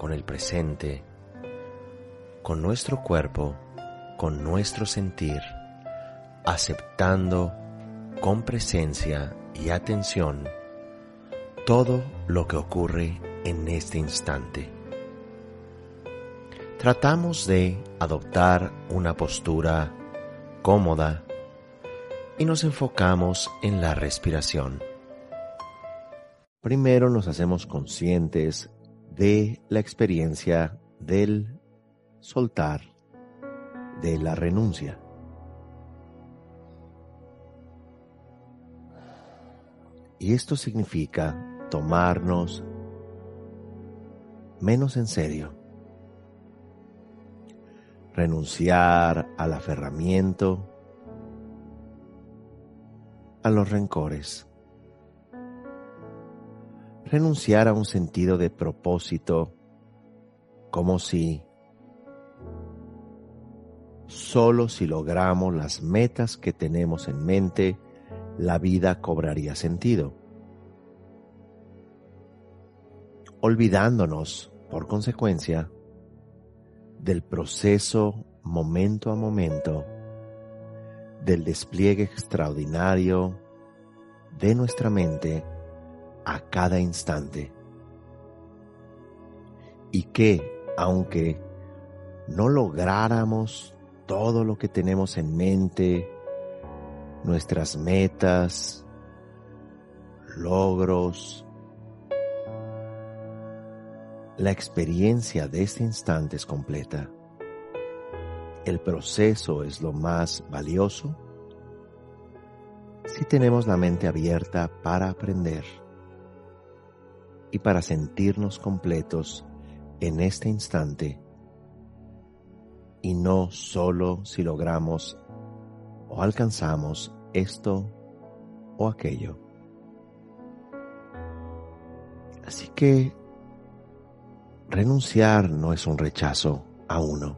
con el presente, con nuestro cuerpo, con nuestro sentir, aceptando con presencia y atención todo lo que ocurre en este instante. Tratamos de adoptar una postura cómoda y nos enfocamos en la respiración. Primero nos hacemos conscientes de la experiencia del soltar, de la renuncia. Y esto significa tomarnos menos en serio, renunciar al aferramiento, a los rencores renunciar a un sentido de propósito como si solo si logramos las metas que tenemos en mente, la vida cobraría sentido. Olvidándonos, por consecuencia, del proceso momento a momento, del despliegue extraordinario de nuestra mente a cada instante. Y que, aunque no lográramos todo lo que tenemos en mente, nuestras metas, logros, la experiencia de este instante es completa. El proceso es lo más valioso si tenemos la mente abierta para aprender y para sentirnos completos en este instante y no solo si logramos o alcanzamos esto o aquello. Así que renunciar no es un rechazo a uno.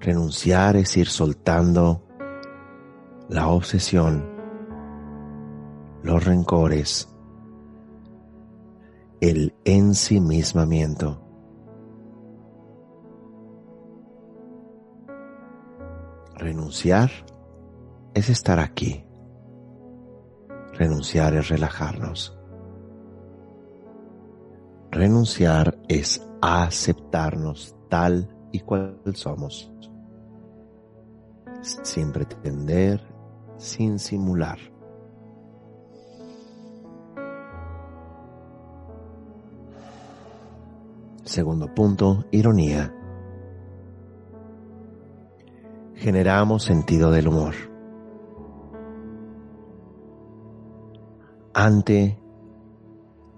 Renunciar es ir soltando la obsesión, los rencores, el ensimismamiento. Renunciar es estar aquí. Renunciar es relajarnos. Renunciar es aceptarnos tal y cual somos, sin pretender, sin simular. Segundo punto, ironía. Generamos sentido del humor. Ante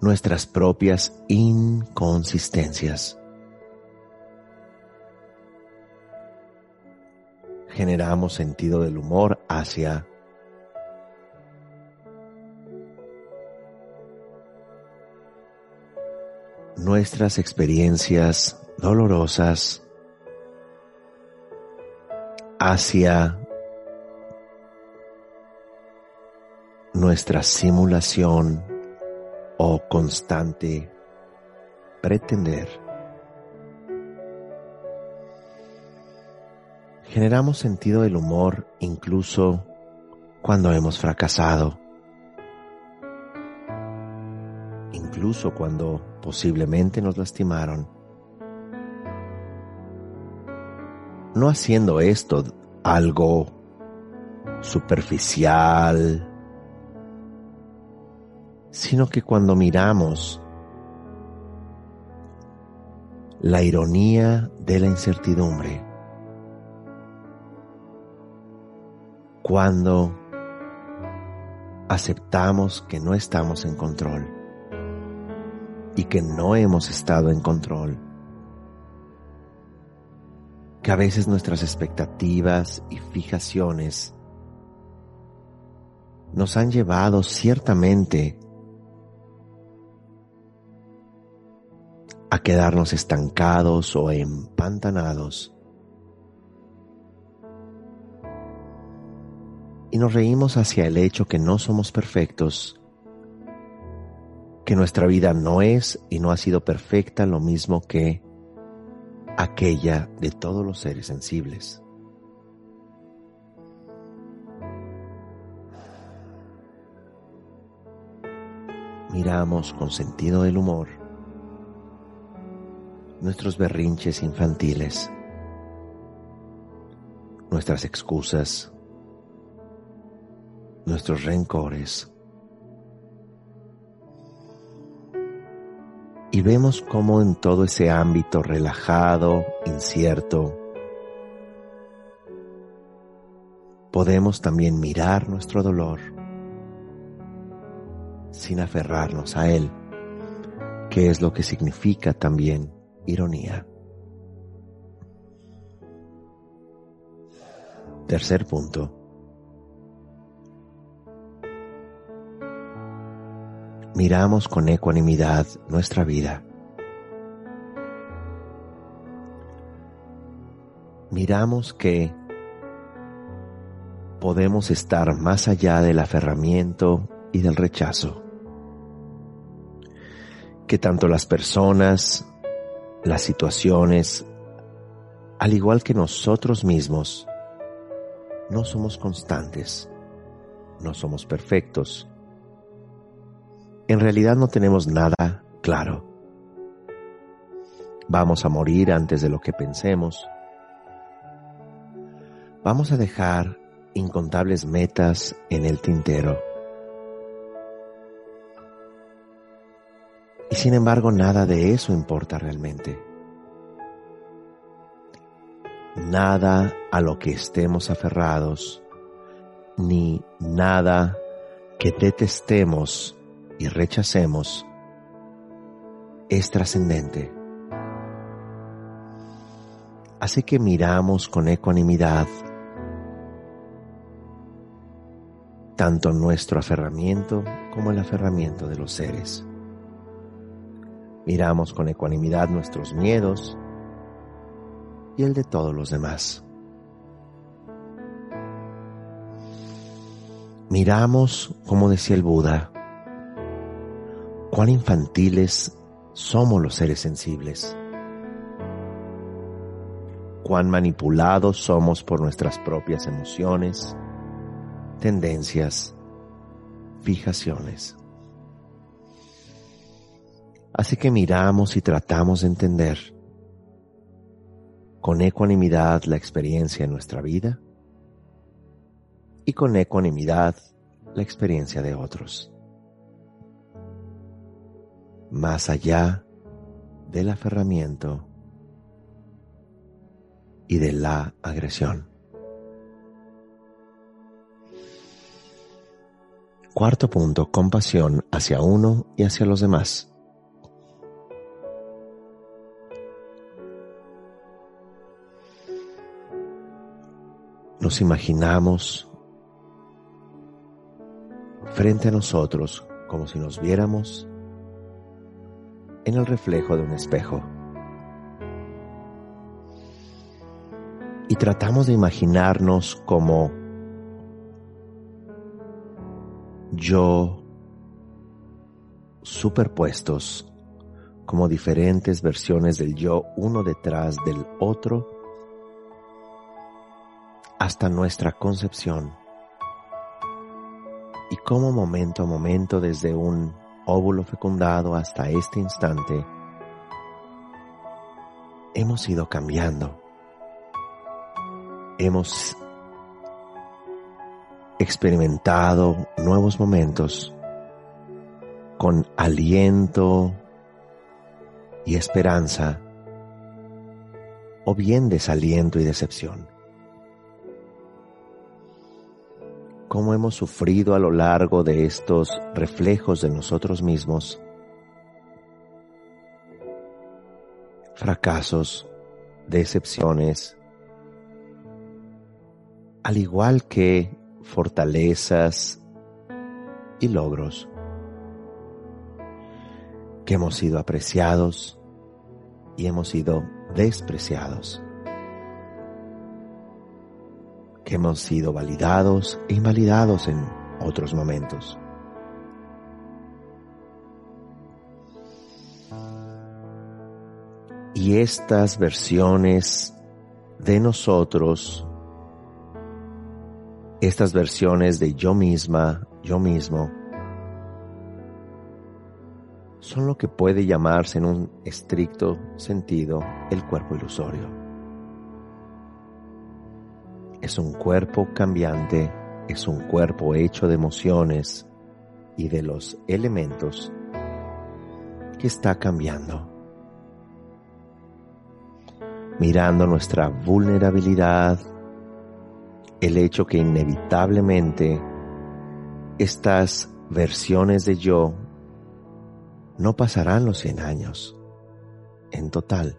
nuestras propias inconsistencias. Generamos sentido del humor hacia nuestras experiencias dolorosas hacia nuestra simulación o constante pretender. Generamos sentido del humor incluso cuando hemos fracasado, incluso cuando posiblemente nos lastimaron. No haciendo esto algo superficial, sino que cuando miramos la ironía de la incertidumbre, cuando aceptamos que no estamos en control, y que no hemos estado en control. Que a veces nuestras expectativas y fijaciones nos han llevado ciertamente a quedarnos estancados o empantanados. Y nos reímos hacia el hecho que no somos perfectos, que nuestra vida no es y no ha sido perfecta lo mismo que aquella de todos los seres sensibles. Miramos con sentido del humor nuestros berrinches infantiles, nuestras excusas, nuestros rencores. Y vemos cómo en todo ese ámbito relajado, incierto, podemos también mirar nuestro dolor sin aferrarnos a él, que es lo que significa también ironía. Tercer punto. Miramos con ecuanimidad nuestra vida. Miramos que podemos estar más allá del aferramiento y del rechazo. Que tanto las personas, las situaciones, al igual que nosotros mismos, no somos constantes, no somos perfectos. En realidad no tenemos nada claro. Vamos a morir antes de lo que pensemos. Vamos a dejar incontables metas en el tintero. Y sin embargo nada de eso importa realmente. Nada a lo que estemos aferrados, ni nada que detestemos y rechacemos es trascendente. Así que miramos con ecuanimidad tanto nuestro aferramiento como el aferramiento de los seres. Miramos con ecuanimidad nuestros miedos y el de todos los demás. Miramos, como decía el Buda, cuán infantiles somos los seres sensibles, cuán manipulados somos por nuestras propias emociones, tendencias, fijaciones. Así que miramos y tratamos de entender con ecuanimidad la experiencia en nuestra vida y con ecuanimidad la experiencia de otros. Más allá del aferramiento y de la agresión. Cuarto punto, compasión hacia uno y hacia los demás. nos imaginamos frente a nosotros como si nos viéramos en el reflejo de un espejo. Y tratamos de imaginarnos como yo superpuestos, como diferentes versiones del yo uno detrás del otro hasta nuestra concepción y cómo momento a momento desde un óvulo fecundado hasta este instante hemos ido cambiando. Hemos experimentado nuevos momentos con aliento y esperanza o bien desaliento y decepción. Cómo hemos sufrido a lo largo de estos reflejos de nosotros mismos. Fracasos, decepciones, al igual que fortalezas y logros, que hemos sido apreciados y hemos sido despreciados, que hemos sido validados e invalidados en otros momentos. Y estas versiones de nosotros, estas versiones de yo misma, yo mismo, son lo que puede llamarse en un estricto sentido el cuerpo ilusorio. Es un cuerpo cambiante, es un cuerpo hecho de emociones y de los elementos que está cambiando. Mirando nuestra vulnerabilidad, el hecho que inevitablemente estas versiones de yo no pasarán los 100 años en total.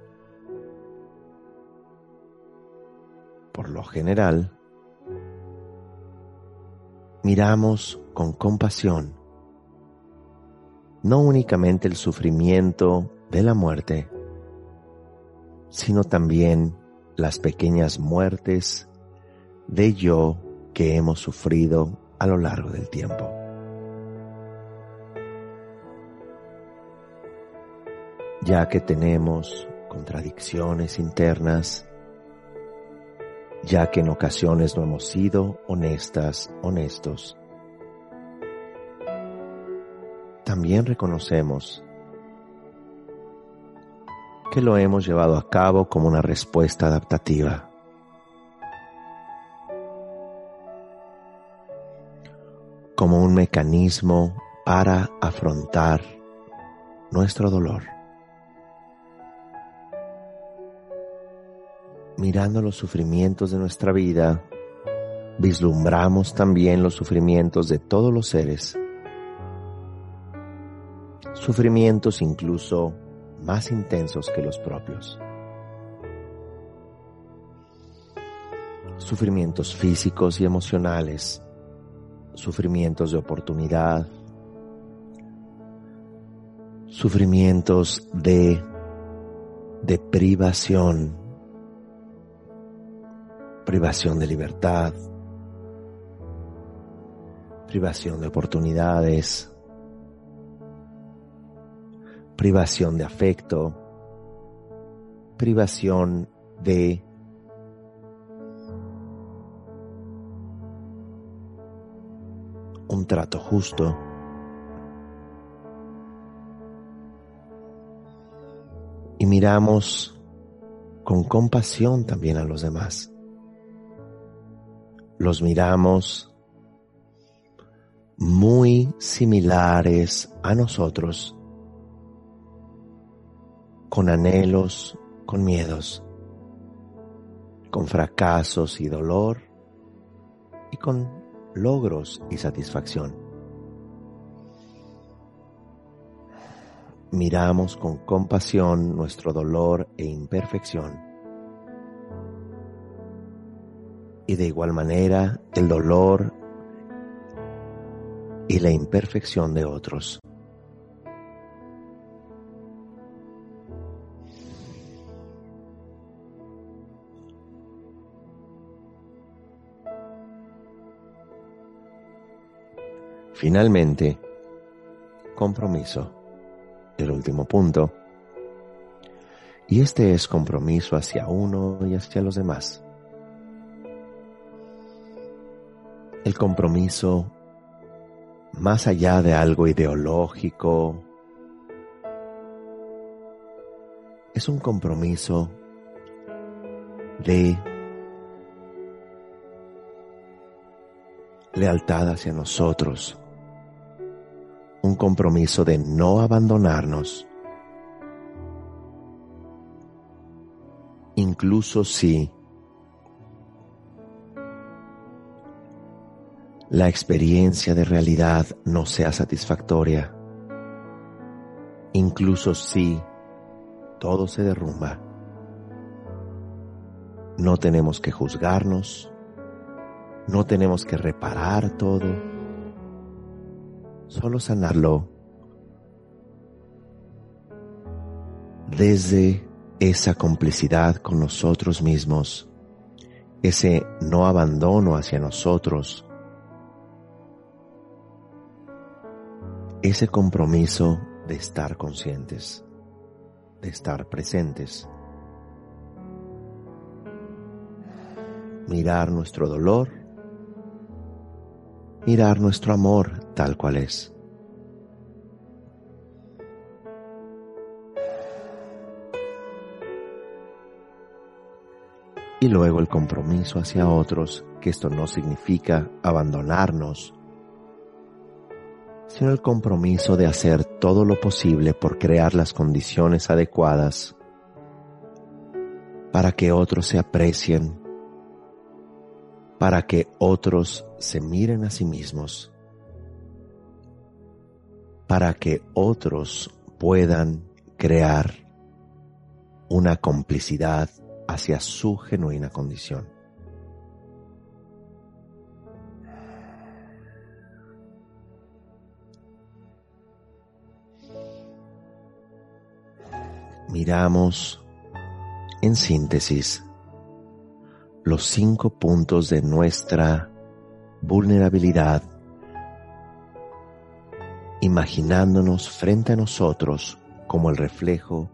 Por lo general, miramos con compasión no únicamente el sufrimiento de la muerte, sino también las pequeñas muertes de yo que hemos sufrido a lo largo del tiempo. ya que tenemos contradicciones internas, ya que en ocasiones no hemos sido honestas, honestos. También reconocemos que lo hemos llevado a cabo como una respuesta adaptativa. como un mecanismo para afrontar nuestro dolor. Mirando los sufrimientos de nuestra vida, vislumbramos también los sufrimientos de todos los seres, sufrimientos incluso más intensos que los propios. Sufrimientos físicos y emocionales, sufrimientos de oportunidad, sufrimientos de, de privación privación de libertad, privación de oportunidades, privación de afecto, privación de un trato justo. Y miramos con compasión también a los demás los miramos muy similares a nosotros, con anhelos, con miedos, con fracasos y dolor y con logros y satisfacción. Miramos con compasión nuestro dolor e imperfección y de igual manera el dolor y la imperfección de otros. Finalmente, compromiso, el último punto. Y este es compromiso hacia uno y hacia los demás. El compromiso más allá de algo ideológico. Es un compromiso de lealtad hacia nosotros, un compromiso de no abandonarnos, incluso si la experiencia de realidad no sea satisfactoria, incluso si todo se derrumba. No tenemos que juzgarnos, no tenemos que reparar todo, solo sanarlo desde esa complicidad con nosotros mismos, ese no abandono hacia nosotros, ese compromiso de estar conscientes, de estar presentes, mirar nuestro dolor, mirar nuestro amor tal cual es. y luego el compromiso hacia otros, que esto no significa abandonarnos, sino el compromiso de hacer todo lo posible por crear las condiciones adecuadas para que otros se aprecien, para que otros se miren a sí mismos, para que otros puedan crear una complicidad hacia su genuina condición. Miramos en síntesis los cinco puntos de nuestra vulnerabilidad, imaginándonos frente a nosotros como el reflejo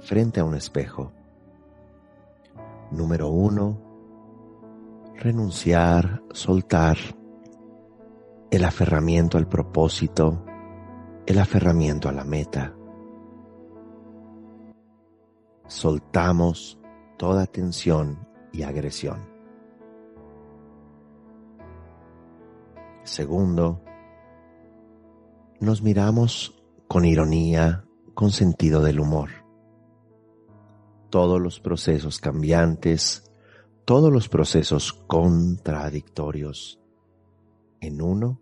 frente a un espejo. Número uno, renunciar, soltar el aferramiento al propósito, el aferramiento a la meta. Soltamos toda tensión y agresión. Segundo, nos miramos con ironía, con sentido del humor todos los procesos cambiantes, todos los procesos contradictorios en uno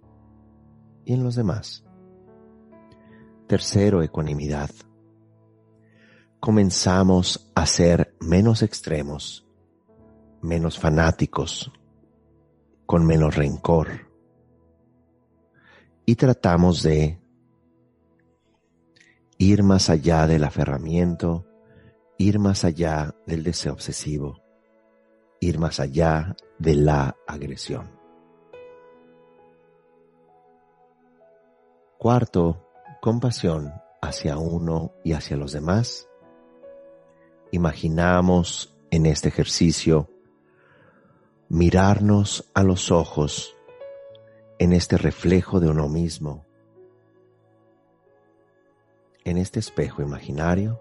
y en los demás. Tercero, ecuanimidad. Comenzamos a ser menos extremos, menos fanáticos, con menos rencor. Y tratamos de ir más allá del aferramiento, ir más allá del deseo obsesivo, ir más allá de la agresión. Cuarto, compasión hacia uno y hacia los demás. Imaginamos en este ejercicio mirarnos a los ojos en este reflejo de uno mismo, en este espejo imaginario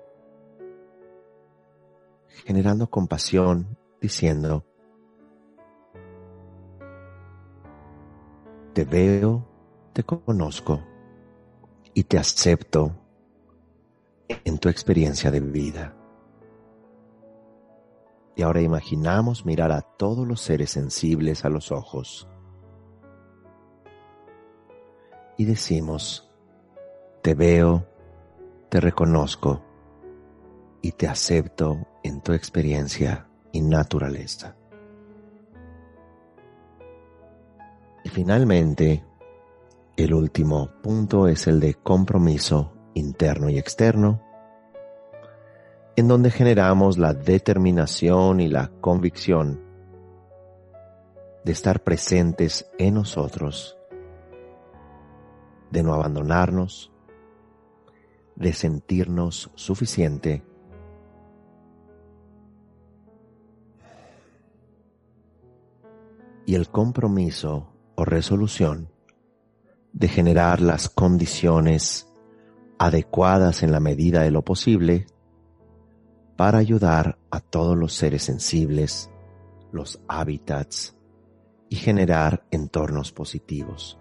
generando compasión, diciendo, te veo, te conozco y te acepto en tu experiencia de vida. Y ahora imaginamos mirar a todos los seres sensibles a los ojos. Y decimos, te veo, te reconozco y te acepto en tu experiencia y naturaleza. Y finalmente, el último punto es el de compromiso interno y externo, en donde generamos la determinación y la convicción de estar presentes en nosotros, de no abandonarnos, de sentirnos suficiente. Y el compromiso o resolución de generar las condiciones adecuadas en la medida de lo posible para ayudar a todos los seres sensibles, los hábitats y generar entornos positivos.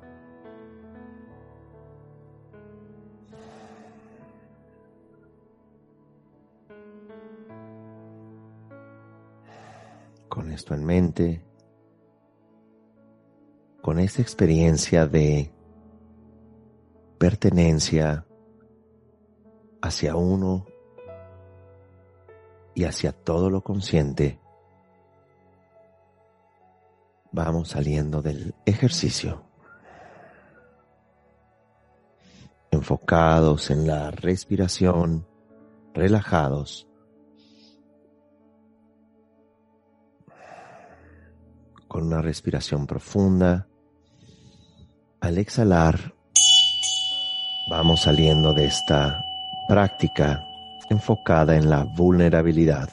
Con esto en mente, con esta experiencia de pertenencia hacia uno y hacia todo lo consciente, vamos saliendo del ejercicio. Enfocados en la respiración, relajados. Con una respiración profunda. Al exhalar, vamos saliendo de esta práctica enfocada en la vulnerabilidad.